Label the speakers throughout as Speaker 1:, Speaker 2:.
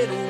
Speaker 1: little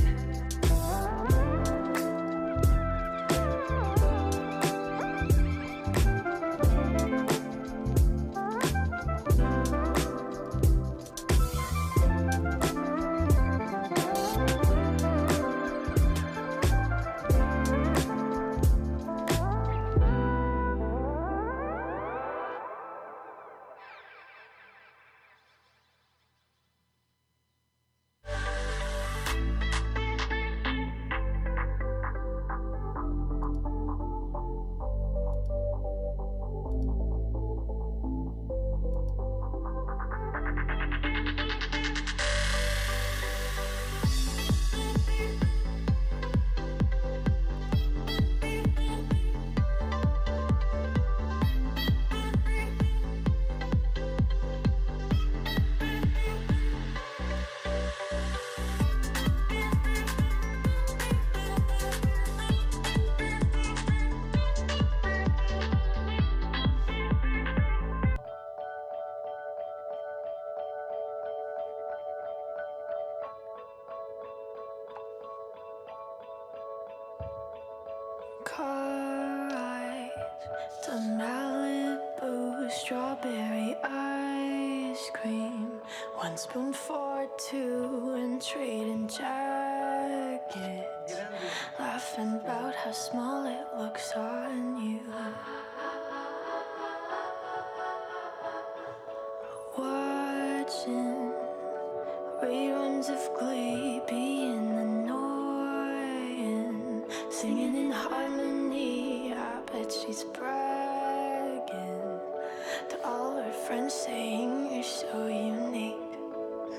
Speaker 2: Spoon for two and trading jackets. Laughing about how small it looks on you. Watching reruns of Glee being annoying. Singing in harmony, I bet she's bragging to all her friends, saying you're so unique.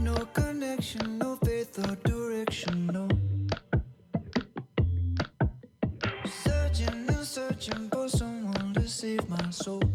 Speaker 3: no connection, no faith or direction, no. Searching and searching for someone to save my soul.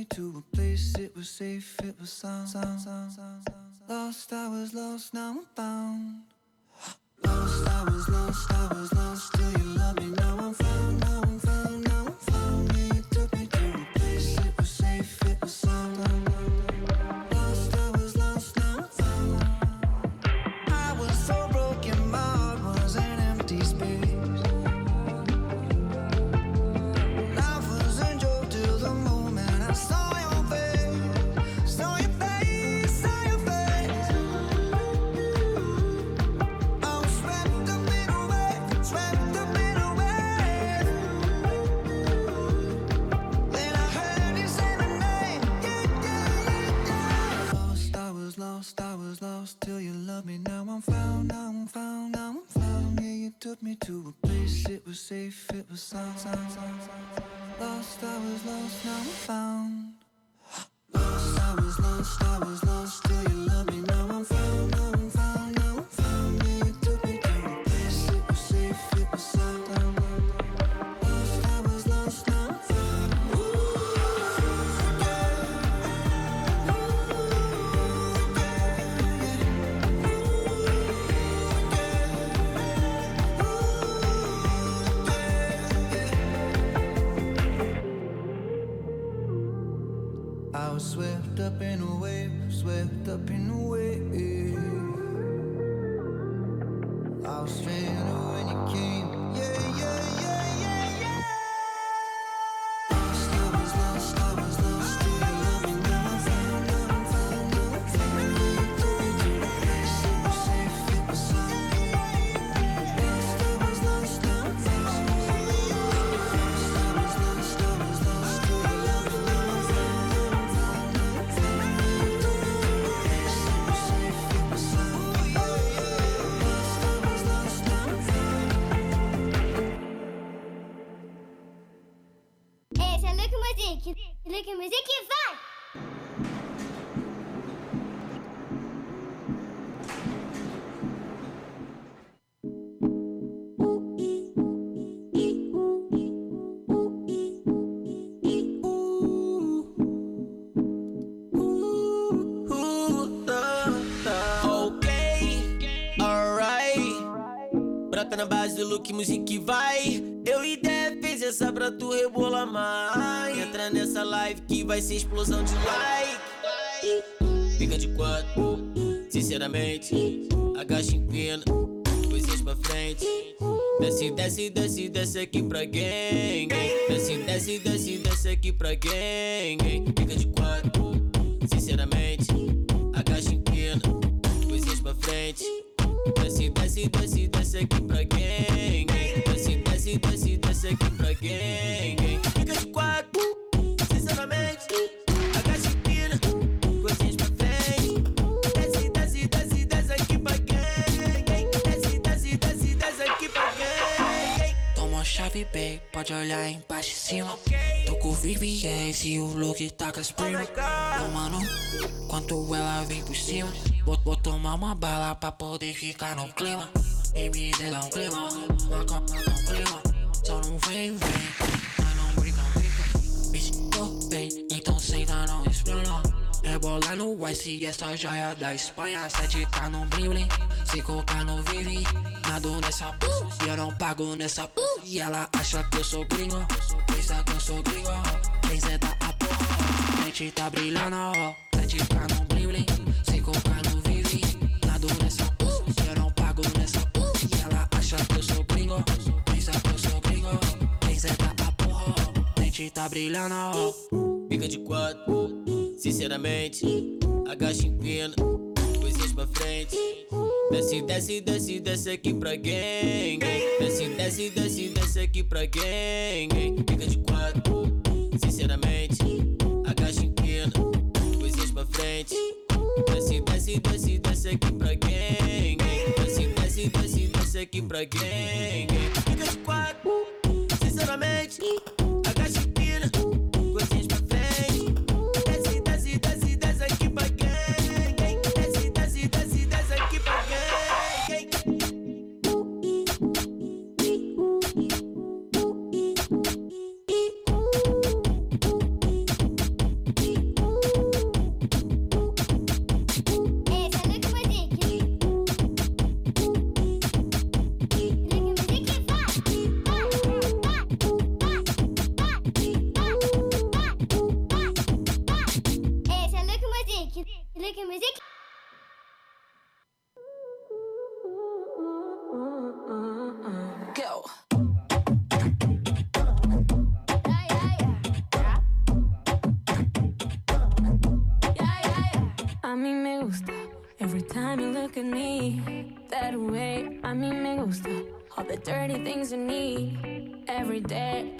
Speaker 3: me to a place it was safe, it was sound. sound, sound, sound, sound. Lost, I was lost, now I'm found. Lost, I was lost, I was lost Do you love me, now I'm found. lost, I was lost till you loved me. Now I'm found, now I'm found, now I'm found. Yeah, you took me to a place, it was safe, it was sound, sound, sound, sound. Lost, I was lost, now I'm found. Lost, I was lost, I was lost till you loved me.
Speaker 4: Music vai. Eu e Def fez essa pra tu rebolar mais. Entra nessa live que vai ser explosão de like. Fica de quatro, sinceramente. Agacha em pena, coisas pra frente. Desce, desce, desce, desce aqui pra gang. Desce, desce, desce, desce aqui pra gang. Fica de quatro, sinceramente. Agacha em pena, coisas pra frente. Desce, desce, desce, desce aqui pra gang. Desce, desce, desce, desce aqui pra gang. Fica de quatro,
Speaker 5: Babe, pode olhar embaixo e cima. Tô com VVS e o look tá com as primas. Ô mano, quanto ela vem por cima. Vou, vou tomar uma bala pra poder ficar no clima. E me dá um clima, marca, marca um clima. Só não vem, vem, mas não brinca, brinca. Me sinto bem, então senta, não explana. Rebola no Ice, essa joia da Espanha. Sete tá no bling se colocar no Vivi. Nado nessa porra, e eu não pago nessa porra. E ela acha que eu sou gringo, pensa que eu sou gringo. Quem senta a porra, gente tá brilhando, ó. Sete tá no bling se colocar no Vivi. Nado nessa porra, e eu não pago nessa porra. E ela acha que eu sou gringo, pensa que eu sou gringo. Quem porra, gente tá brilhando, ó.
Speaker 4: Fica de quatro, sinceramente. Agacha em pena, coisas pra frente. Desce, desce, desce, desce aqui pra gang. Desce, desce, desce, desce aqui pra gang. Fica de quatro, sinceramente. Agacha em pena, coisas pra frente. Desce, desce, desce, desce aqui pra gang. Desce, desce, desce, desce aqui pra gang. Fica de quatro, sinceramente.
Speaker 6: Every day.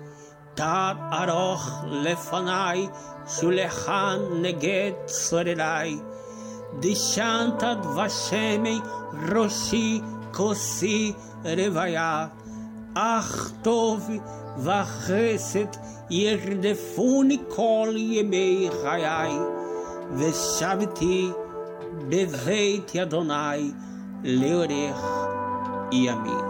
Speaker 7: תת ארוך לפניי, שולחן נגד צורריי. דשנת דבשמי ראשי כוסי רוויה. אך טוב וחסד ירדפוני כל ימי חיי. ושבתי בבית אדוני לאורך ימים.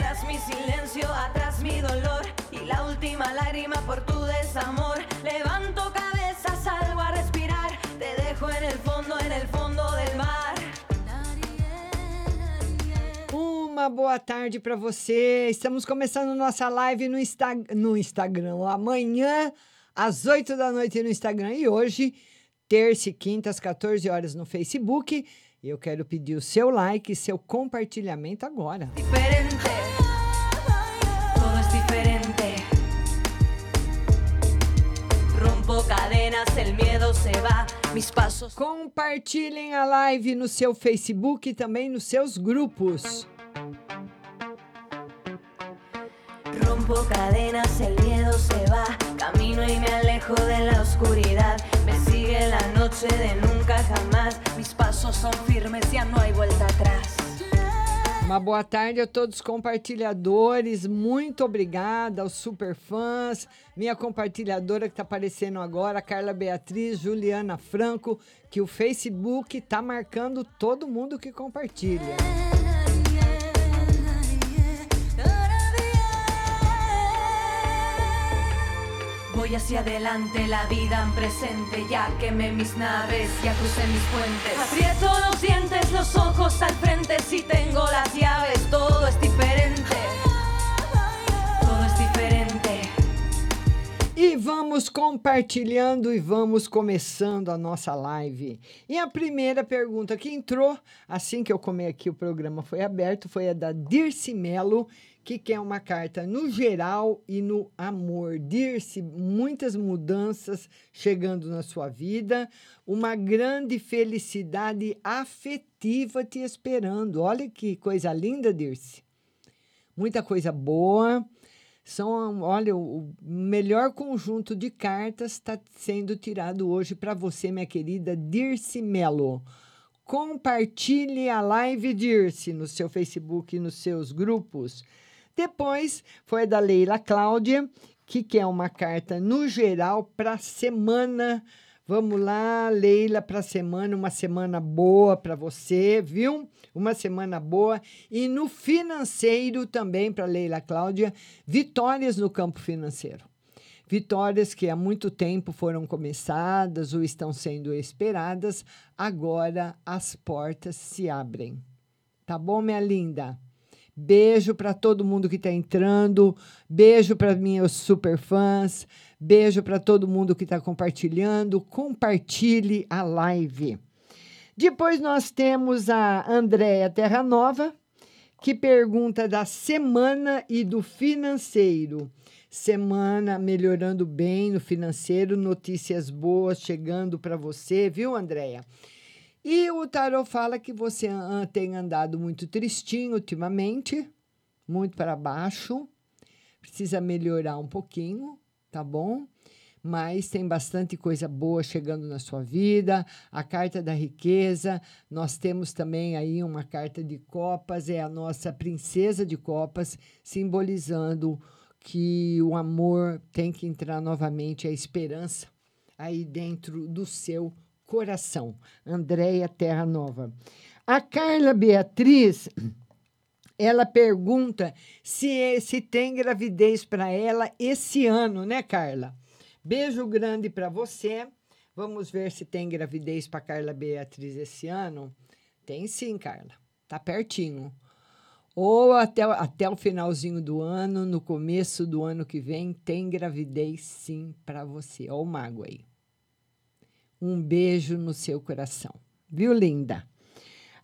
Speaker 8: Atrás mi silencio, atrás mi dolor. Y la última lágrima por tu desamor. Levanto cabeza, salgo a respirar. Te dejo en el fondo, en el fondo del mar.
Speaker 9: Uma boa tarde para você. Estamos começando nossa live no, Insta no Instagram. Amanhã, às 8 da noite no Instagram. E hoje, terça e quinta, às 14 horas no Facebook. E eu quero pedir o seu like e seu compartilhamento agora.
Speaker 8: Diferente. Cadenas, el miedo se va. Mis pasos.
Speaker 9: Compartilhem a live no seu Facebook e também nos seus grupos.
Speaker 8: Rompo cadenas, el miedo se va. Camino y me alejo de la oscuridad. Me sigue la noche de nunca jamás. Mis pasos son firmes, ya no hay vuelta atrás.
Speaker 9: Uma boa tarde a todos os compartilhadores. Muito obrigada aos superfãs. Minha compartilhadora que está aparecendo agora, Carla Beatriz, Juliana Franco, que o Facebook está marcando todo mundo que compartilha.
Speaker 8: Voy hacia adelante, la vida en presente. Ya quemé mis naves, ya crucé mis puentes. Aprieto los dientes, los ojos al frente. Si tengo las llaves, todo es diferente. Todo es diferente.
Speaker 9: E vamos compartilhando e vamos começando a nossa live. E a primeira pergunta que entrou, assim que eu comi aqui, o programa foi aberto, foi a da Dirce Melo, que quer uma carta no geral e no amor. Dirce, muitas mudanças chegando na sua vida, uma grande felicidade afetiva te esperando. Olha que coisa linda, Dirce. Muita coisa boa. São, olha, o melhor conjunto de cartas está sendo tirado hoje para você, minha querida Dirce Melo. Compartilhe a live Dirce no seu Facebook e nos seus grupos. Depois foi da Leila Cláudia, que quer uma carta no geral para semana. Vamos lá, Leila, para semana, uma semana boa para você, viu? Uma semana boa. E no financeiro também, para Leila Cláudia, vitórias no campo financeiro. Vitórias que há muito tempo foram começadas ou estão sendo esperadas, agora as portas se abrem. Tá bom, minha linda? Beijo para todo mundo que está entrando. Beijo para meus super fãs. Beijo para todo mundo que está compartilhando. Compartilhe a live. Depois nós temos a Andréia Terra Nova, que pergunta da semana e do financeiro. Semana melhorando bem no financeiro, notícias boas chegando para você, viu, Andréia? E o tarot fala que você tem andado muito tristinho ultimamente, muito para baixo. Precisa melhorar um pouquinho, tá bom? Mas tem bastante coisa boa chegando na sua vida. A carta da riqueza, nós temos também aí uma carta de copas, é a nossa princesa de copas, simbolizando que o amor tem que entrar novamente, a esperança aí dentro do seu coração. Andréia Terra Nova. A Carla Beatriz, ela pergunta se, se tem gravidez para ela esse ano, né, Carla? Beijo grande para você. Vamos ver se tem gravidez para Carla Beatriz esse ano. Tem sim, Carla. Tá pertinho. Ou até, até o finalzinho do ano, no começo do ano que vem, tem gravidez sim para você. Ó, o mago aí. Um beijo no seu coração. Viu, linda?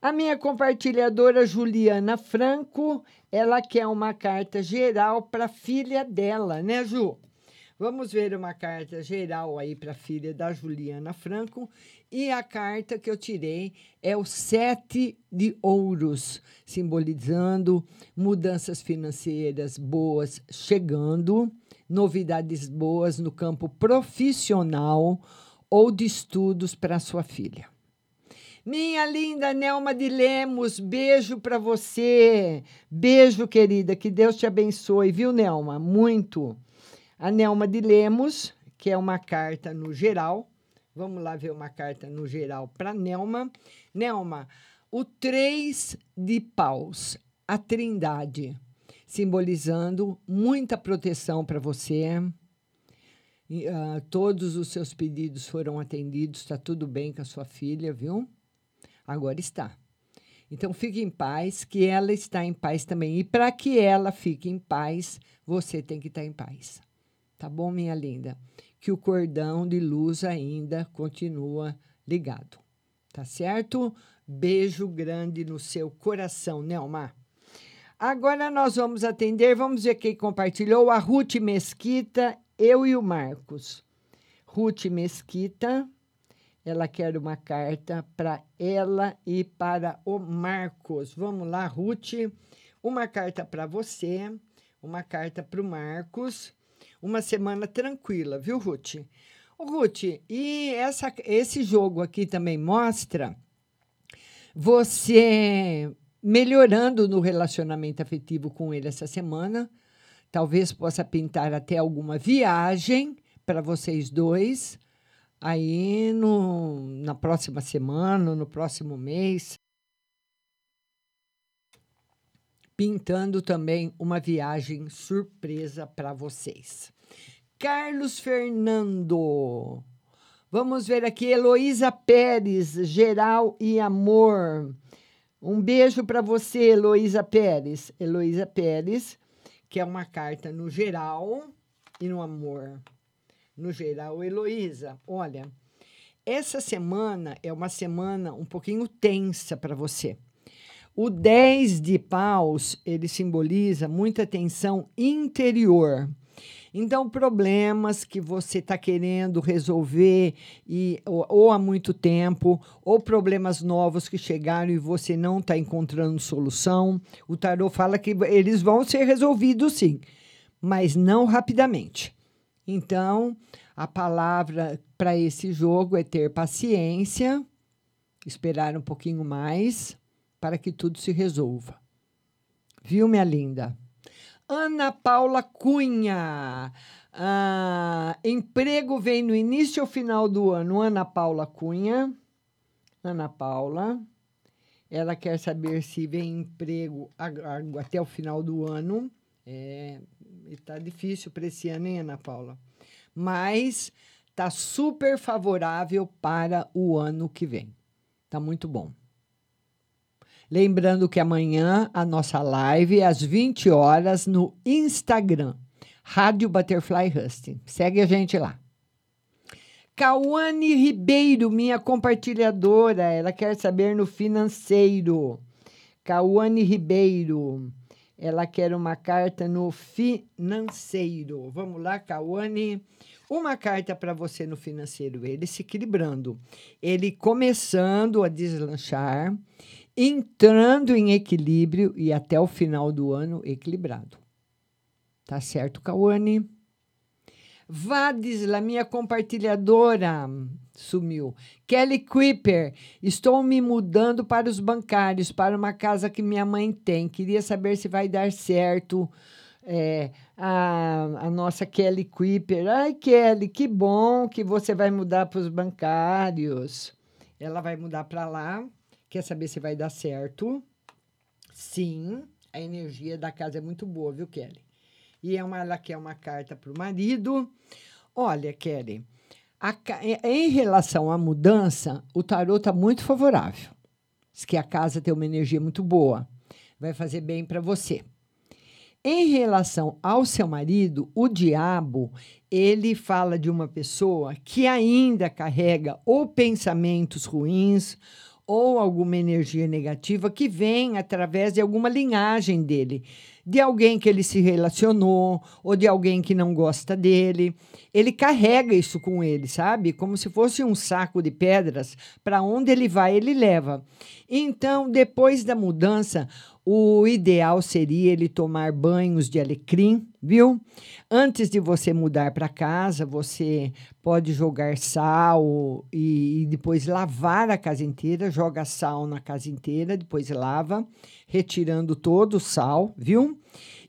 Speaker 9: A minha compartilhadora Juliana Franco, ela quer uma carta geral para a filha dela, né, Ju? Vamos ver uma carta geral aí para a filha da Juliana Franco. E a carta que eu tirei é o Sete de Ouros, simbolizando mudanças financeiras boas chegando, novidades boas no campo profissional ou de estudos para sua filha. Minha linda Nelma de Lemos, beijo para você. Beijo, querida. Que Deus te abençoe, viu, Nelma? Muito. A Nelma de Lemos, que é uma carta no geral. Vamos lá ver uma carta no geral para Nelma. Nelma, o três de paus, a trindade, simbolizando muita proteção para você. Ah, todos os seus pedidos foram atendidos, está tudo bem com a sua filha, viu? Agora está. Então fique em paz, que ela está em paz também. E para que ela fique em paz, você tem que estar em paz. Tá bom, minha linda? Que o cordão de luz ainda continua ligado. Tá certo? Beijo grande no seu coração, Nelma. Agora nós vamos atender, vamos ver quem compartilhou. A Ruth Mesquita, eu e o Marcos. Ruth Mesquita, ela quer uma carta para ela e para o Marcos. Vamos lá, Ruth. Uma carta para você, uma carta para o Marcos. Uma semana tranquila, viu, Ruth? Ô, Ruth, e essa, esse jogo aqui também mostra você melhorando no relacionamento afetivo com ele essa semana. Talvez possa pintar até alguma viagem para vocês dois aí no, na próxima semana, no próximo mês. Pintando também uma viagem surpresa para vocês. Carlos Fernando. Vamos ver aqui, Heloísa Pérez, geral e amor. Um beijo para você, Heloísa Pérez. Heloísa Pérez, que é uma carta no geral e no amor. No geral, Heloísa, olha, essa semana é uma semana um pouquinho tensa para você. O 10 de paus, ele simboliza muita tensão interior. Então, problemas que você está querendo resolver e, ou, ou, há muito tempo, ou problemas novos que chegaram e você não está encontrando solução. O tarot fala que eles vão ser resolvidos sim, mas não rapidamente. Então, a palavra para esse jogo é ter paciência, esperar um pouquinho mais para que tudo se resolva. Viu, minha linda? Ana Paula Cunha. Ah, emprego vem no início ou final do ano? Ana Paula Cunha. Ana Paula. Ela quer saber se vem emprego até o final do ano. É, está difícil para esse ano, hein, Ana Paula? Mas está super favorável para o ano que vem. Está muito bom. Lembrando que amanhã a nossa live é às 20 horas no Instagram, Rádio Butterfly Husting. Segue a gente lá. Cauane Ribeiro, minha compartilhadora, ela quer saber no financeiro. Cauane Ribeiro, Ela quer uma carta no financeiro. Vamos lá, Cauane. Uma carta para você no financeiro. Ele se equilibrando. Ele começando a deslanchar, entrando em equilíbrio e até o final do ano equilibrado. Tá certo, Cauane? Vadisla, minha compartilhadora, sumiu. Kelly Creeper, estou me mudando para os bancários, para uma casa que minha mãe tem. Queria saber se vai dar certo. É, a, a nossa Kelly Creeper. Ai, Kelly, que bom que você vai mudar para os bancários. Ela vai mudar para lá. Quer saber se vai dar certo? Sim, a energia da casa é muito boa, viu, Kelly? E é uma, ela quer uma carta para o marido. Olha, Kelly, a, em relação à mudança, o tarot está muito favorável. Diz que a casa tem uma energia muito boa. Vai fazer bem para você. Em relação ao seu marido, o diabo, ele fala de uma pessoa que ainda carrega ou pensamentos ruins ou alguma energia negativa que vem através de alguma linhagem dele de alguém que ele se relacionou ou de alguém que não gosta dele. Ele carrega isso com ele, sabe? Como se fosse um saco de pedras. Para onde ele vai, ele leva. Então, depois da mudança, o ideal seria ele tomar banhos de alecrim, viu? Antes de você mudar para casa, você pode jogar sal e, e, depois lavar a casa inteira. Joga sal na casa inteira, depois lava, retirando todo o sal, viu?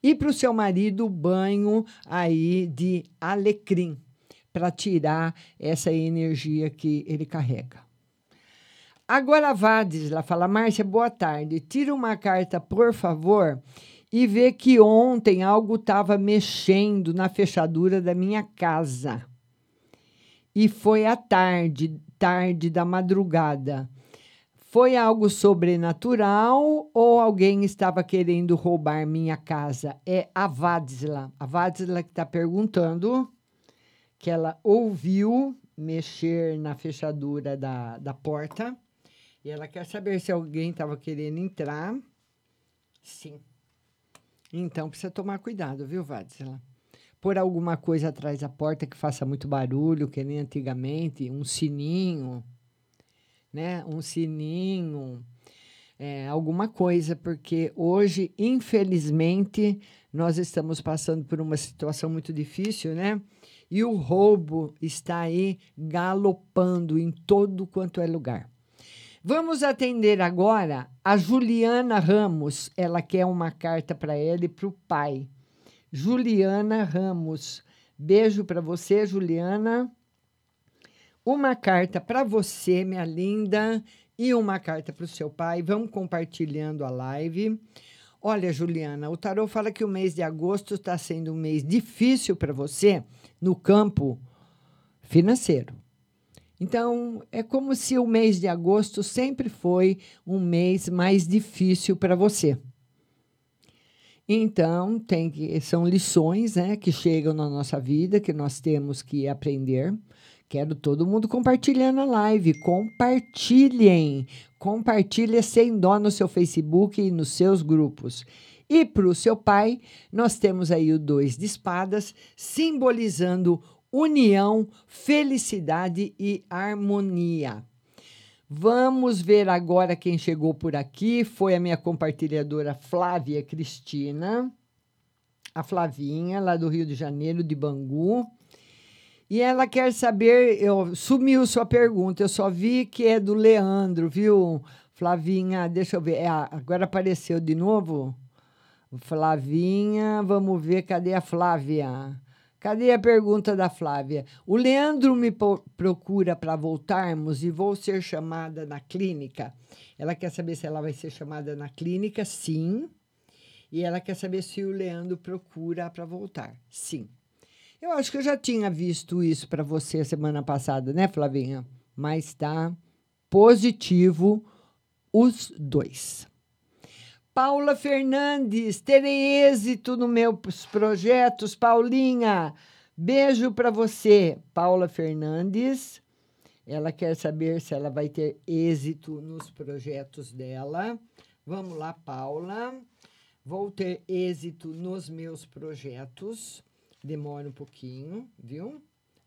Speaker 9: E para o seu marido, banho aí de alecrim, para tirar essa energia que ele carrega. Agora Vadisla fala, Márcia, boa tarde. Tira uma carta, por favor, e vê que ontem algo estava mexendo na fechadura da minha casa. E foi à tarde, tarde da madrugada. Foi algo sobrenatural ou alguém estava querendo roubar minha casa? É a Vadisla. A Vadisla que está perguntando que ela ouviu mexer na fechadura da, da porta e ela quer saber se alguém estava querendo entrar. Sim. Então precisa tomar cuidado, viu, Vadsela? Por alguma coisa atrás da porta que faça muito barulho, que nem antigamente, um sininho, né? Um sininho, é, alguma coisa, porque hoje, infelizmente, nós estamos passando por uma situação muito difícil, né? E o roubo está aí galopando em todo quanto é lugar. Vamos atender agora a Juliana Ramos. Ela quer uma carta para ela e para o pai. Juliana Ramos. Beijo para você, Juliana. Uma carta para você, minha linda, e uma carta para o seu pai. Vamos compartilhando a live. Olha, Juliana, o tarot fala que o mês de agosto está sendo um mês difícil para você no campo financeiro. Então, é como se o mês de agosto sempre foi um mês mais difícil para você. Então, tem que, são lições né, que chegam na nossa vida que nós temos que aprender. Quero todo mundo compartilhando a live. Compartilhem. Compartilhe sem dó no seu Facebook e nos seus grupos. E para o seu pai, nós temos aí o dois de espadas, simbolizando união, felicidade e harmonia. Vamos ver agora quem chegou por aqui. Foi a minha compartilhadora Flávia Cristina, a Flavinha, lá do Rio de Janeiro, de Bangu. E ela quer saber, eu sumiu sua pergunta, eu só vi que é do Leandro, viu? Flavinha, deixa eu ver. É, agora apareceu de novo? Flavinha, vamos ver, cadê a Flávia? Cadê a pergunta da Flávia? O Leandro me procura para voltarmos e vou ser chamada na clínica. Ela quer saber se ela vai ser chamada na clínica, sim. E ela quer saber se o Leandro procura para voltar, sim. Eu acho que eu já tinha visto isso para você semana passada, né, Flavinha? Mas está positivo os dois. Paula Fernandes, terei êxito nos meus projetos. Paulinha, beijo para você. Paula Fernandes, ela quer saber se ela vai ter êxito nos projetos dela. Vamos lá, Paula. Vou ter êxito nos meus projetos. Demora um pouquinho, viu?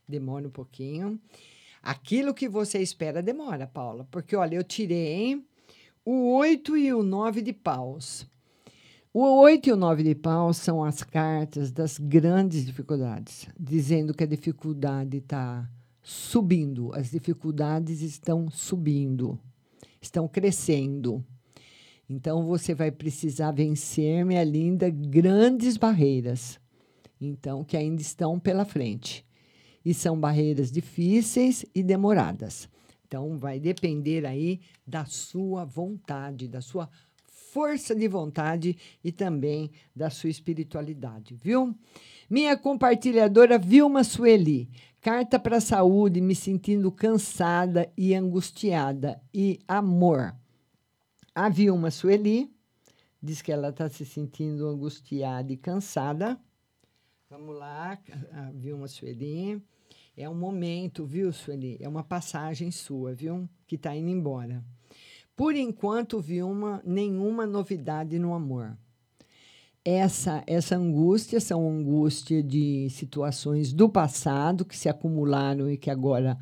Speaker 9: Demora um pouquinho. Aquilo que você espera demora, Paula, porque olha, eu tirei o 8 e o 9 de paus. O 8 e o 9 de paus são as cartas das grandes dificuldades, dizendo que a dificuldade está subindo, as dificuldades estão subindo, estão crescendo. Então você vai precisar vencer, minha linda, grandes barreiras. Então, que ainda estão pela frente. E são barreiras difíceis e demoradas. Então, vai depender aí da sua vontade, da sua força de vontade e também da sua espiritualidade, viu? Minha compartilhadora Vilma Sueli, carta para a saúde, me sentindo cansada e angustiada e amor. A Vilma Sueli diz que ela está se sentindo angustiada e cansada. Vamos lá, a Vilma Sueli. É um momento, viu, Sueli? É uma passagem sua, viu? Que está indo embora. Por enquanto, Vilma, nenhuma novidade no amor. Essa, essa angústia são angústia de situações do passado que se acumularam e que agora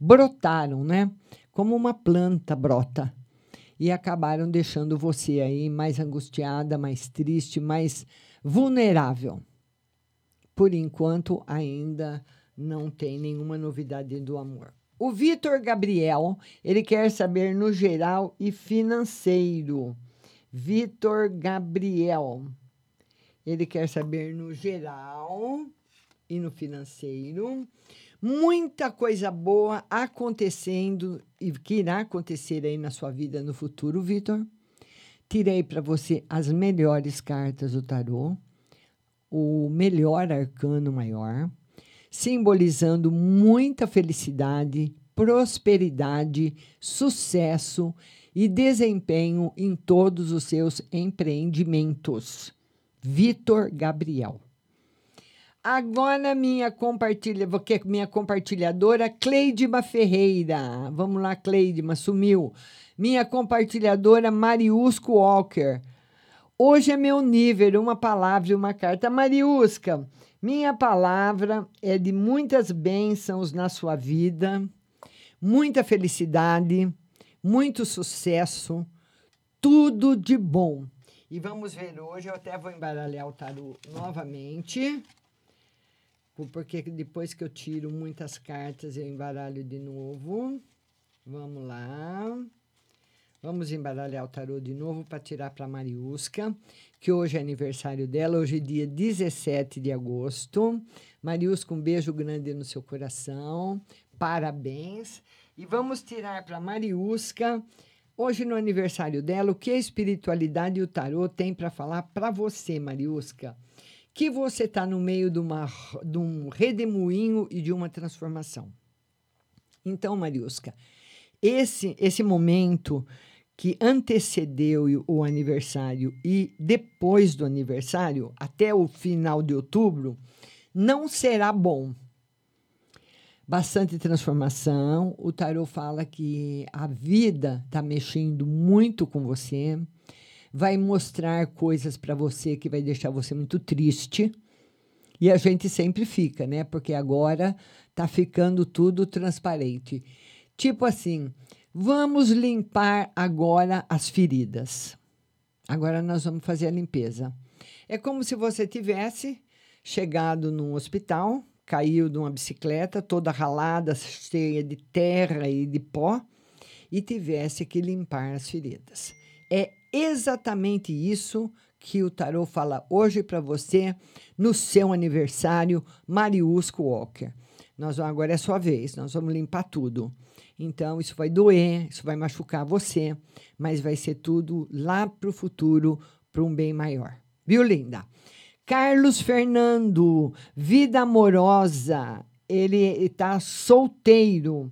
Speaker 9: brotaram, né? Como uma planta brota e acabaram deixando você aí mais angustiada, mais triste, mais vulnerável. Por enquanto, ainda não tem nenhuma novidade do amor. O Vitor Gabriel, ele quer saber no geral e financeiro. Vitor Gabriel, ele quer saber no geral e no financeiro muita coisa boa acontecendo e que irá acontecer aí na sua vida no futuro, Vitor. Tirei para você as melhores cartas do tarô, o melhor arcano maior, simbolizando muita felicidade, prosperidade, sucesso e desempenho em todos os seus empreendimentos. Vitor Gabriel. Agora minha compartilha, minha compartilhadora Cleidima Ferreira. Vamos lá, Cleidima, sumiu. Minha compartilhadora Mariusco Walker. Hoje é meu nível, uma palavra e uma carta. Mariusca, minha palavra é de muitas bênçãos na sua vida, muita felicidade, muito sucesso, tudo de bom. E vamos ver hoje, eu até vou embaralhar o tarô novamente porque depois que eu tiro muitas cartas, eu embaralho de novo. Vamos lá. Vamos embaralhar o tarô de novo para tirar para Mariusca, que hoje é aniversário dela, hoje é dia 17 de agosto. Mariusca, um beijo grande no seu coração. Parabéns. E vamos tirar para Mariusca, hoje no aniversário dela, o que a espiritualidade e o tarô tem para falar para você, Mariusca que você está no meio de, uma, de um redemoinho e de uma transformação. Então, Mariusca, esse, esse momento que antecedeu o aniversário e depois do aniversário, até o final de outubro, não será bom. Bastante transformação. O tarot fala que a vida está mexendo muito com você vai mostrar coisas para você que vai deixar você muito triste. E a gente sempre fica, né? Porque agora tá ficando tudo transparente. Tipo assim, vamos limpar agora as feridas. Agora nós vamos fazer a limpeza. É como se você tivesse chegado num hospital, caiu de uma bicicleta toda ralada, cheia de terra e de pó, e tivesse que limpar as feridas. É exatamente isso que o tarô fala hoje para você no seu aniversário, Mariusco Walker. Nós agora é sua vez, nós vamos limpar tudo. Então isso vai doer, isso vai machucar você, mas vai ser tudo lá para o futuro, para um bem maior. Viu, linda? Carlos Fernando, vida amorosa. Ele está solteiro.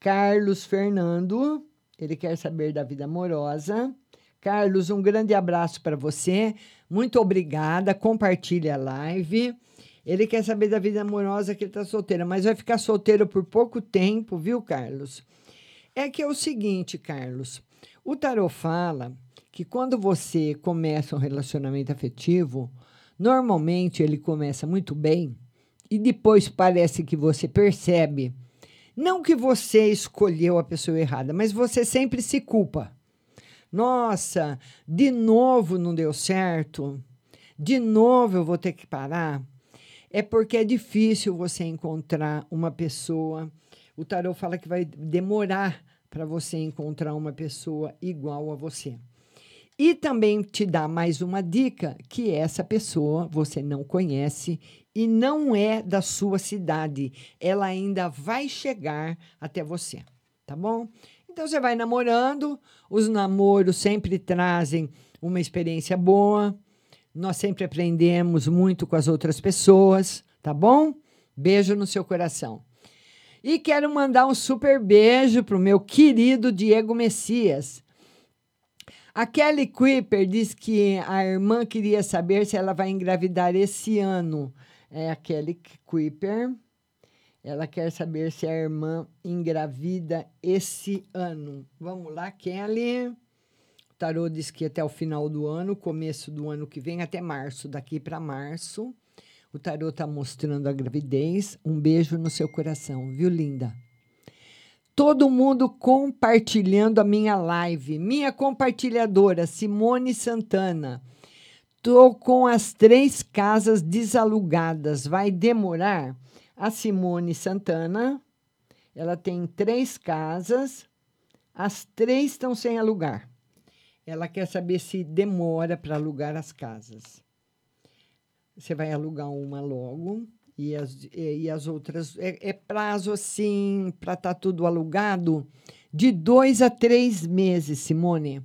Speaker 9: Carlos Fernando, ele quer saber da vida amorosa. Carlos, um grande abraço para você. Muito obrigada. Compartilhe a live. Ele quer saber da vida amorosa que ele está solteiro, mas vai ficar solteiro por pouco tempo, viu, Carlos? É que é o seguinte, Carlos. O tarot fala que quando você começa um relacionamento afetivo, normalmente ele começa muito bem e depois parece que você percebe, não que você escolheu a pessoa errada, mas você sempre se culpa. Nossa, de novo não deu certo. De novo eu vou ter que parar. É porque é difícil você encontrar uma pessoa. O tarot fala que vai demorar para você encontrar uma pessoa igual a você. E também te dá mais uma dica que essa pessoa você não conhece e não é da sua cidade. Ela ainda vai chegar até você, tá bom? Então você vai namorando, os namoros sempre trazem uma experiência boa. Nós sempre aprendemos muito com as outras pessoas, tá bom? Beijo no seu coração. E quero mandar um super beijo pro meu querido Diego Messias. A Kelly Kuiper diz que a irmã queria saber se ela vai engravidar esse ano. É a Kelly Kuiper. Ela quer saber se a irmã engravida esse ano. Vamos lá, Kelly. Tarô diz que até o final do ano, começo do ano que vem, até março, daqui para março. O tarô está mostrando a gravidez. Um beijo no seu coração, viu, linda? Todo mundo compartilhando a minha live. Minha compartilhadora, Simone Santana. Tô com as três casas desalugadas. Vai demorar? A Simone Santana, ela tem três casas, as três estão sem alugar. Ela quer saber se demora para alugar as casas. Você vai alugar uma logo e as, e, e as outras. É, é, prazo assim, para estar tá tudo alugado, de dois a três meses, Simone.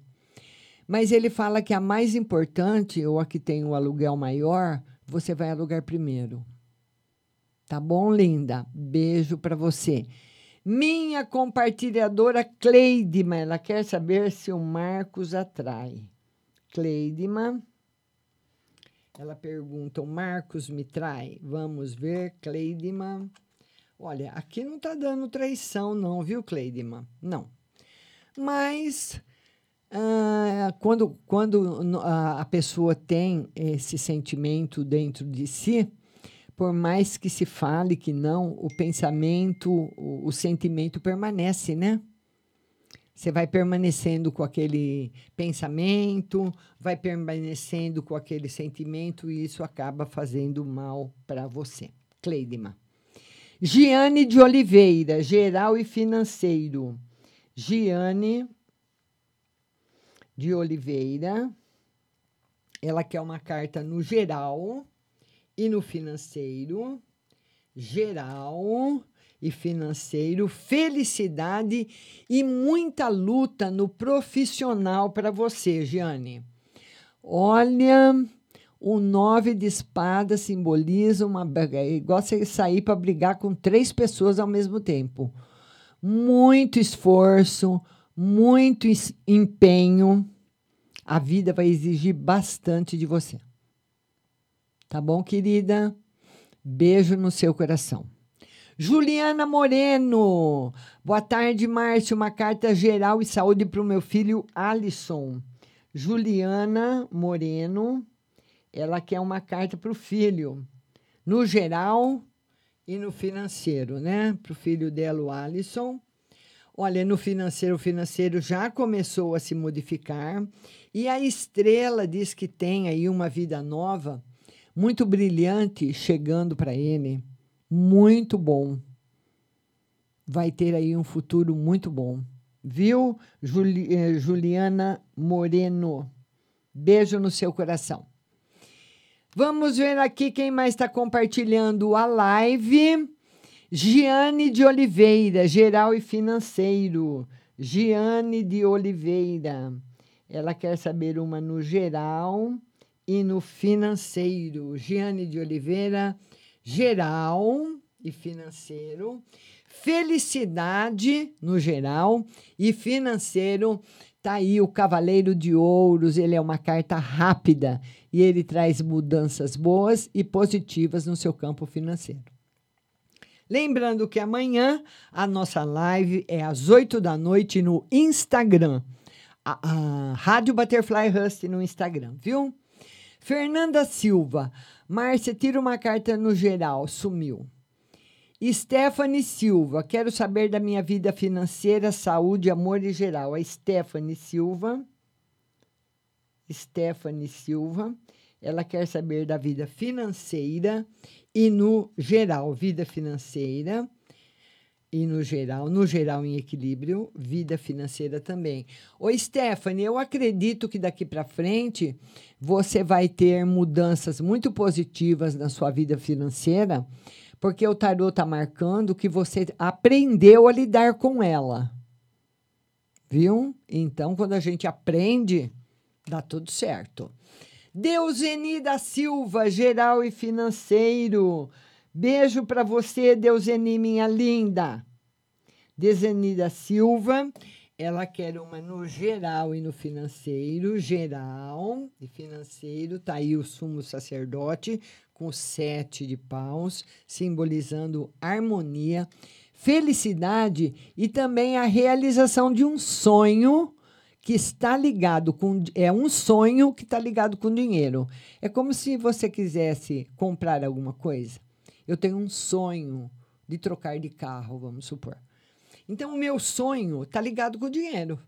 Speaker 9: Mas ele fala que a mais importante, ou a que tem o aluguel maior, você vai alugar primeiro. Tá bom, linda? Beijo para você. Minha compartilhadora Cleidima, ela quer saber se o Marcos atrai. Cleidima, ela pergunta: o Marcos me trai? Vamos ver, Cleidima. Olha, aqui não tá dando traição, não, viu, Cleidima? Não. Mas ah, quando, quando a pessoa tem esse sentimento dentro de si, por mais que se fale que não, o pensamento, o, o sentimento permanece, né? Você vai permanecendo com aquele pensamento, vai permanecendo com aquele sentimento e isso acaba fazendo mal para você. Cleidima. Giane de Oliveira, geral e financeiro. Giane de Oliveira. Ela quer uma carta no geral e no financeiro, geral e financeiro, felicidade e muita luta no profissional para você, Giane. Olha, o nove de espada simboliza uma é igual você sair para brigar com três pessoas ao mesmo tempo. Muito esforço, muito empenho. A vida vai exigir bastante de você. Tá bom, querida? Beijo no seu coração. Juliana Moreno. Boa tarde, Márcio. Uma carta geral e saúde para o meu filho Alisson. Juliana Moreno. Ela quer uma carta para o filho. No geral e no financeiro, né? Para o filho dela, o Alisson. Olha, no financeiro, o financeiro já começou a se modificar. E a estrela diz que tem aí uma vida nova muito brilhante chegando para ele, muito bom. Vai ter aí um futuro muito bom. Viu, Juli, eh, Juliana Moreno? Beijo no seu coração. Vamos ver aqui quem mais está compartilhando a live. Giane de Oliveira, geral e financeiro. Giane de Oliveira. Ela quer saber uma no geral e no financeiro. Giane de Oliveira, geral e financeiro. Felicidade no geral e financeiro. Tá aí o Cavaleiro de Ouros, ele é uma carta rápida e ele traz mudanças boas e positivas no seu campo financeiro. Lembrando que amanhã a nossa live é às 8 da noite no Instagram a- a Rádio Butterfly Rust no Instagram, viu? Fernanda Silva. Márcia, tira uma carta no geral. Sumiu. Stephanie Silva. Quero saber da minha vida financeira, saúde, amor e geral. A Stephanie Silva. Stephanie Silva. Ela quer saber da vida financeira e no geral, vida financeira e no geral, no geral em equilíbrio, vida financeira também. Ô Stephanie, eu acredito que daqui para frente você vai ter mudanças muito positivas na sua vida financeira, porque o tarô está marcando que você aprendeu a lidar com ela. Viu? Então, quando a gente aprende, dá tudo certo. Deuseni da Silva, geral e financeiro. Beijo para você, Deuseni, minha linda. Deuseni da Silva, ela quer uma no geral e no financeiro. Geral e financeiro, tá aí o sumo sacerdote com sete de paus, simbolizando harmonia, felicidade e também a realização de um sonho que está ligado com é um sonho que está ligado com dinheiro. É como se você quisesse comprar alguma coisa. Eu tenho um sonho de trocar de carro, vamos supor. Então o meu sonho está ligado com o dinheiro.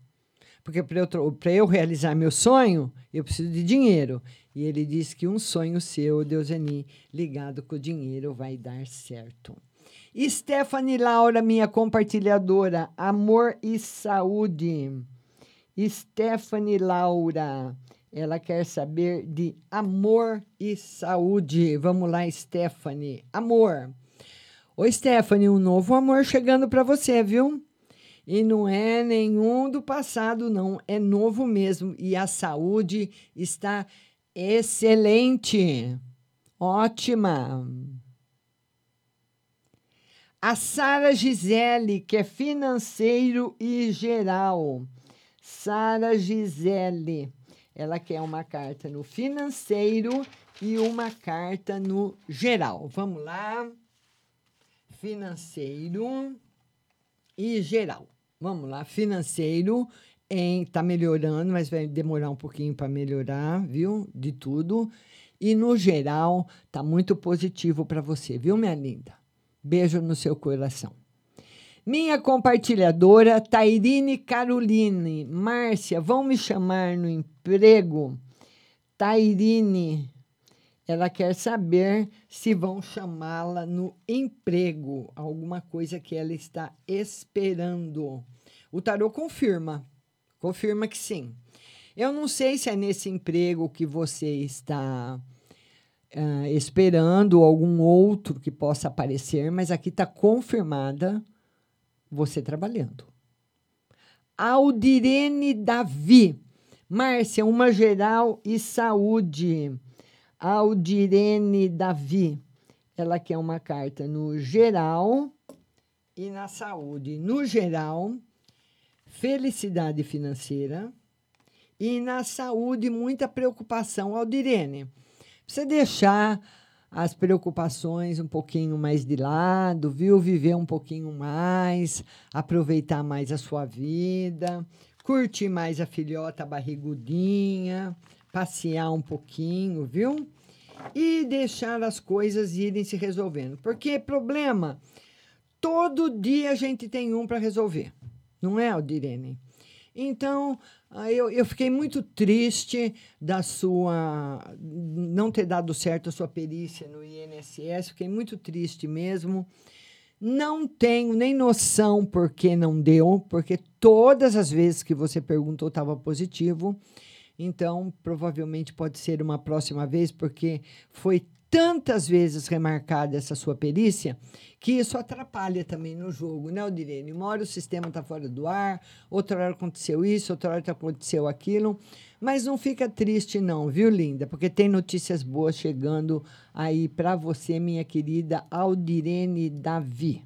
Speaker 9: Porque para eu, eu realizar meu sonho, eu preciso de dinheiro. E ele diz que um sonho seu, Deuseni, ligado com o dinheiro, vai dar certo. Stephanie Laura, minha compartilhadora, amor e saúde. Stephanie Laura, ela quer saber de amor e saúde. Vamos lá, Stephanie. Amor. Oi, Stephanie, um novo amor chegando para você, viu? E não é nenhum do passado, não. É novo mesmo. E a saúde está excelente. Ótima. A Sara Gisele, que é financeiro e geral. Sara Gisele. Ela quer uma carta no financeiro e uma carta no geral. Vamos lá. Financeiro e geral. Vamos lá, financeiro em tá melhorando, mas vai demorar um pouquinho para melhorar, viu? De tudo. E no geral, tá muito positivo para você, viu, minha linda? Beijo no seu coração. Minha compartilhadora, Tairine Caroline. Márcia, vão me chamar no emprego? Tairine, ela quer saber se vão chamá-la no emprego, alguma coisa que ela está esperando. O tarô confirma, confirma que sim. Eu não sei se é nesse emprego que você está ah, esperando ou algum outro que possa aparecer, mas aqui está confirmada você trabalhando. Aldirene Davi. Márcia, uma geral e saúde. Aldirene Davi. Ela quer uma carta no geral e na saúde. No geral, felicidade financeira. E na saúde, muita preocupação. Aldirene, você deixar as preocupações um pouquinho mais de lado, viu? Viver um pouquinho mais, aproveitar mais a sua vida, curtir mais a filhota barrigudinha, passear um pouquinho, viu? E deixar as coisas irem se resolvendo. Porque problema, todo dia a gente tem um para resolver, não é, Aldirene? Então, ah, eu, eu fiquei muito triste da sua não ter dado certo a sua perícia no INSS, fiquei muito triste mesmo. Não tenho nem noção por que não deu, porque todas as vezes que você perguntou estava positivo. Então, provavelmente pode ser uma próxima vez, porque foi tantas vezes remarcada essa sua perícia que isso atrapalha também no jogo, né, Odirene? Uma hora o sistema está fora do ar, outra hora aconteceu isso, outra hora aconteceu aquilo. Mas não fica triste, não, viu, linda? Porque tem notícias boas chegando aí para você, minha querida Aldirene Davi.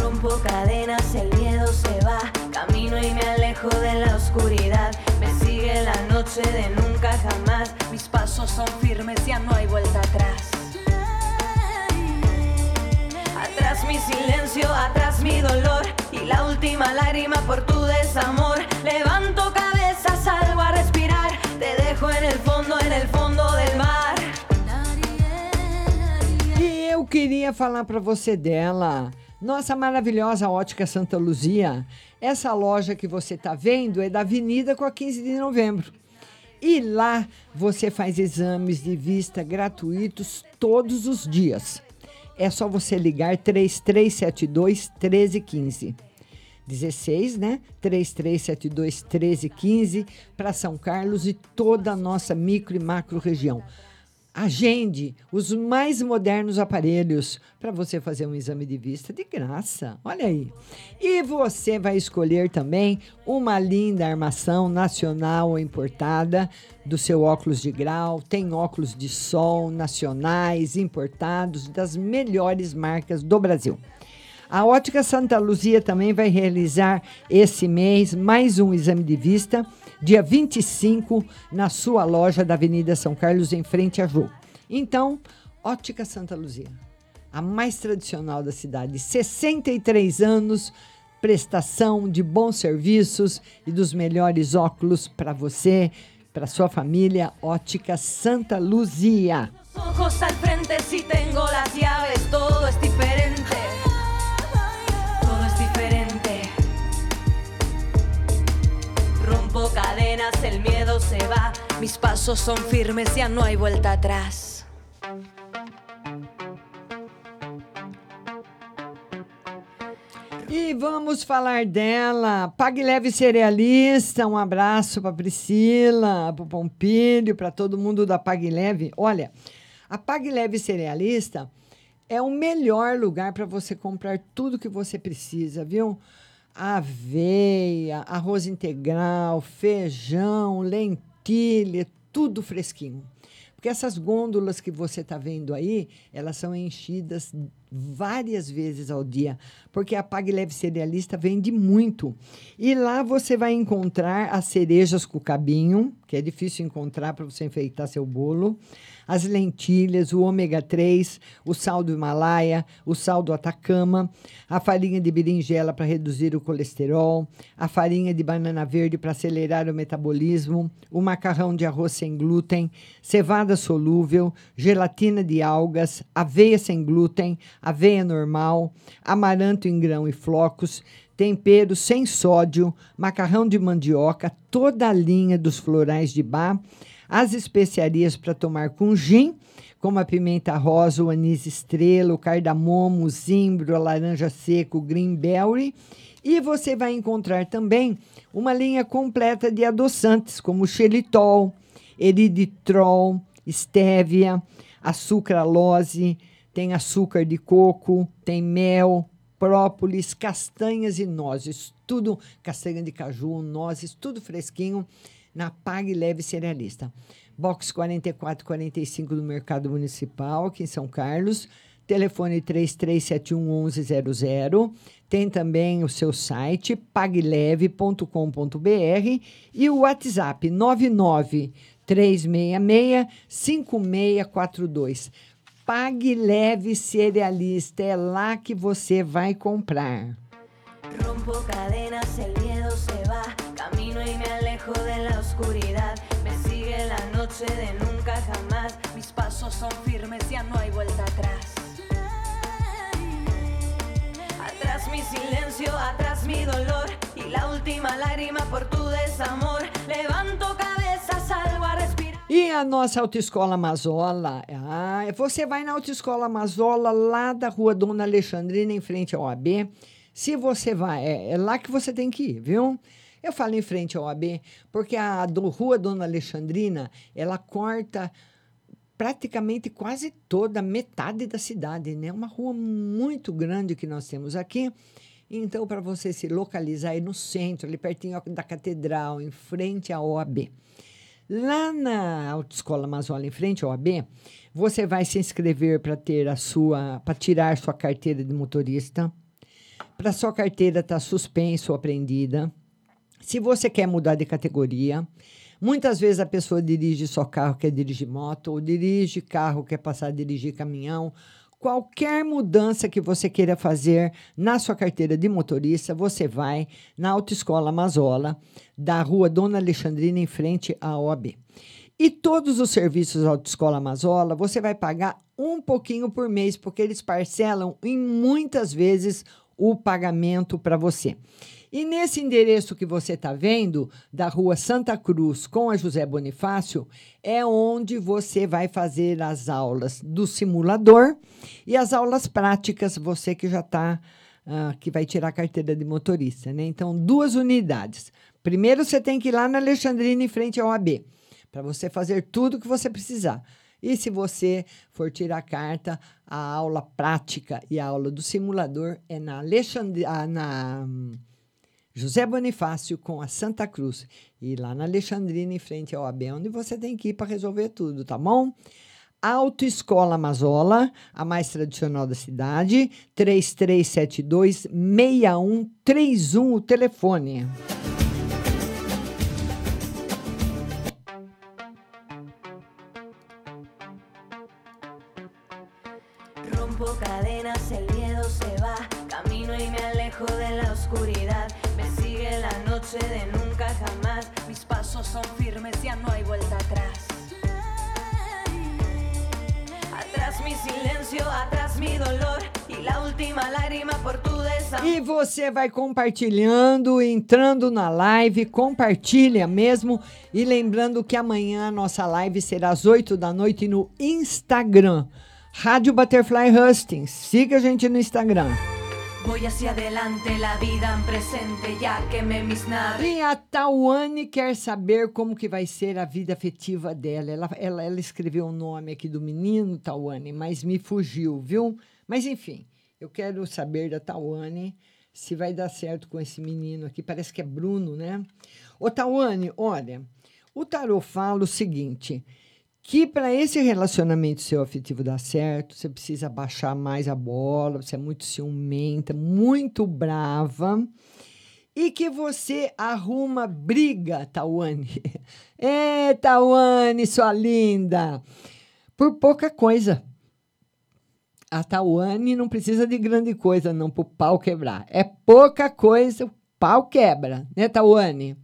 Speaker 8: Rompo cadenas, el miedo se va. Camino y me alejo de la oscuridad. Me sigue la noche de nunca jamás. Mis pasos son firmes, ya no hay vuelta atrás. Atrás mi silencio, atrás mi dolor y la última lágrima por tu desamor. Levanto cabeza, salgo a respirar, te dejo en el fondo, en el fondo del mar.
Speaker 9: E eu queria falar para você dela. Nossa maravilhosa Ótica Santa Luzia. Essa loja que você está vendo é da Avenida com a 15 de novembro. E lá você faz exames de vista gratuitos todos os dias. É só você ligar 3372 1315. 16, né? 3372 1315 para São Carlos e toda a nossa micro e macro região. Agende os mais modernos aparelhos para você fazer um exame de vista de graça. Olha aí. E você vai escolher também uma linda armação nacional ou importada do seu óculos de grau. Tem óculos de sol nacionais, importados, das melhores marcas do Brasil. A Ótica Santa Luzia também vai realizar esse mês mais um exame de vista, dia 25, na sua loja da Avenida São Carlos, em frente a Jô. Então, Ótica Santa Luzia, a mais tradicional da cidade, 63 anos, prestação de bons serviços e dos melhores óculos para você, para sua família. Ótica Santa Luzia.
Speaker 8: Ojos al frente si tengo las llaves, todo es diferente. Se va, mis pasos son firmes, ya no hay vuelta atrás.
Speaker 9: E vamos falar dela. Pague Leve Cerealista. Um abraço para Priscila, para o Pompílio, para todo mundo da Pague Leve. Olha, a Pague Leve Cerealista é o melhor lugar para você comprar tudo que você precisa, viu? Aveia, arroz integral, feijão, lentilha, tudo fresquinho. Porque essas gôndolas que você está vendo aí, elas são enchidas várias vezes ao dia, porque a Pague Leve Cerealista vende muito. E lá você vai encontrar as cerejas com cabinho, que é difícil encontrar para você enfeitar seu bolo as lentilhas, o ômega 3, o sal do Himalaia, o sal do Atacama, a farinha de berinjela para reduzir o colesterol, a farinha de banana verde para acelerar o metabolismo, o macarrão de arroz sem glúten, cevada solúvel, gelatina de algas, aveia sem glúten, aveia normal, amaranto em grão e flocos, tempero sem sódio, macarrão de mandioca, toda a linha dos florais de bar as especiarias para tomar com gin, como a pimenta rosa, o anis estrela, o cardamomo, o zimbro, a laranja seco, o greenberry. E você vai encontrar também uma linha completa de adoçantes, como xilitol, eriditrol, estévia, açúcar-lose, tem açúcar de coco, tem mel, própolis, castanhas e nozes, tudo, castanha de caju, nozes, tudo fresquinho na Pague Leve Cerealista. Box 4445 do Mercado Municipal, aqui em São Carlos. Telefone 3371 1100. Tem também o seu site pagleve.com.br e o WhatsApp 99 366 5642. Pague Leve Cerealista, é lá que você vai comprar.
Speaker 8: Rompo cadenas, el miedo se va, camino y me alejo de la oscuridad. Me sigue la noche de nunca jamás, mis pasos son firmes, ya no hay vuelta atrás. Atrás mi silencio, atrás mi dolor y la última lágrima por tu desamor. Levanto cabeza, salgo a respirar.
Speaker 9: E a nossa autoescola Mazola, ah, você vai na autoescola Mazola, lá da rua Dona Alexandrina, em frente ao AB. Se você vai, é, é lá que você tem que ir, viu? Eu falo em frente ao AB, porque a do, rua Dona Alexandrina, ela corta praticamente quase toda, metade da cidade, né? Uma rua muito grande que nós temos aqui. Então, para você se localizar aí no centro, ali pertinho da catedral, em frente à OAB. Lá na Autoescola Mazola, em frente ao OAB, você vai se inscrever para ter a sua, para tirar sua carteira de motorista, para sua carteira estar tá suspensa ou apreendida. Se você quer mudar de categoria, muitas vezes a pessoa dirige só carro, quer dirigir moto, ou dirige carro, quer passar a dirigir caminhão. Qualquer mudança que você queira fazer na sua carteira de motorista, você vai na Autoescola Mazola, da rua Dona Alexandrina, em frente à OAB. E todos os serviços da Autoescola Mazola, você vai pagar um pouquinho por mês, porque eles parcelam em muitas vezes o pagamento para você. E nesse endereço que você está vendo, da rua Santa Cruz com a José Bonifácio, é onde você vai fazer as aulas do simulador e as aulas práticas, você que já está, uh, que vai tirar a carteira de motorista. Né? Então, duas unidades. Primeiro, você tem que ir lá na Alexandrina, em frente ao AB, para você fazer tudo que você precisar. E se você for tirar a carta, a aula prática e a aula do simulador é na Alexandrina. Na, José Bonifácio com a Santa Cruz. E lá na Alexandrina, em frente ao AB, onde você tem que ir para resolver tudo, tá bom? Autoescola Mazola, a mais tradicional da cidade, 3372 6131, o telefone.
Speaker 8: Rompo cadenas, el miedo se va, camino y me alejo de la oscuridad. Nunca jamás. Mis pasos son firmes, ya no hay vuelta atrás. Atrás mi silencio, atrás mi dolor e.
Speaker 9: E você vai compartilhando, entrando na live, compartilha mesmo. E lembrando que amanhã a nossa live será às 8 da noite no Instagram. Rádio Butterfly Hustings. Siga a gente no Instagram.
Speaker 8: Voy hacia adelante, la vida en presente, ya quemé mis naves.
Speaker 9: E a Tawane quer saber como que vai ser a vida afetiva dela. Ela, ela, ela escreveu o nome aqui do menino, Tawane, mas me fugiu, viu? Mas enfim, eu quero saber da Tawane se vai dar certo com esse menino aqui. Parece que é Bruno, né? Ô, Tawane, olha, o tarô fala o seguinte que para esse relacionamento seu afetivo dar certo, você precisa baixar mais a bola, você é muito ciumenta, muito brava. E que você arruma briga, Tawane. É, Tawane, sua linda. Por pouca coisa. A Tawane não precisa de grande coisa, não, para o pau quebrar. É pouca coisa, o pau quebra, né, Tawane?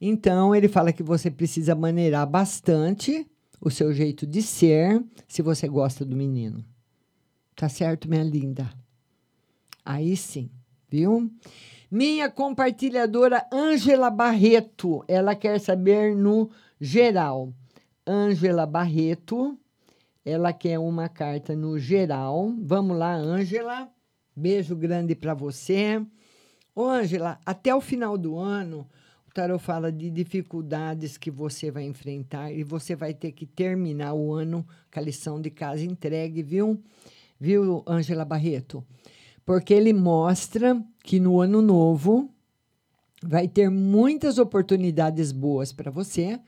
Speaker 9: Então, ele fala que você precisa maneirar bastante o seu jeito de ser se você gosta do menino. Tá certo, minha linda? Aí sim, viu? Minha compartilhadora Ângela Barreto, ela quer saber no geral. Ângela Barreto, ela quer uma carta no geral. Vamos lá, Ângela. Beijo grande para você. Ângela, até o final do ano, tarot fala de dificuldades que você vai enfrentar e você vai ter que terminar o ano com a lição de casa entregue, viu? Viu, Ângela Barreto? Porque ele mostra que no ano novo vai ter muitas oportunidades boas para você,